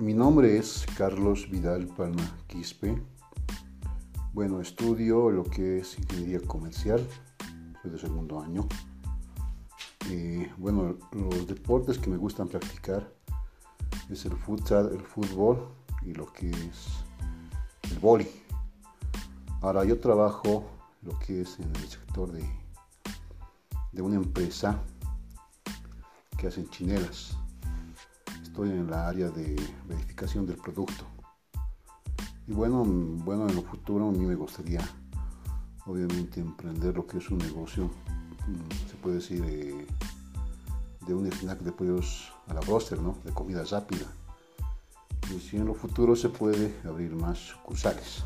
Mi nombre es Carlos Vidal Palma Quispe. Bueno, estudio lo que es ingeniería comercial, soy de segundo año. Eh, bueno, los deportes que me gustan practicar es el futsal, el fútbol y lo que es el boli. Ahora yo trabajo lo que es en el sector de, de una empresa que hacen chinelas. En la área de verificación del producto. Y bueno, bueno, en lo futuro a mí me gustaría obviamente emprender lo que es un negocio, mm, se puede decir, eh, de un snack de pollos a la roster, ¿no? De comida rápida. Y si en lo futuro se puede abrir más sucursales.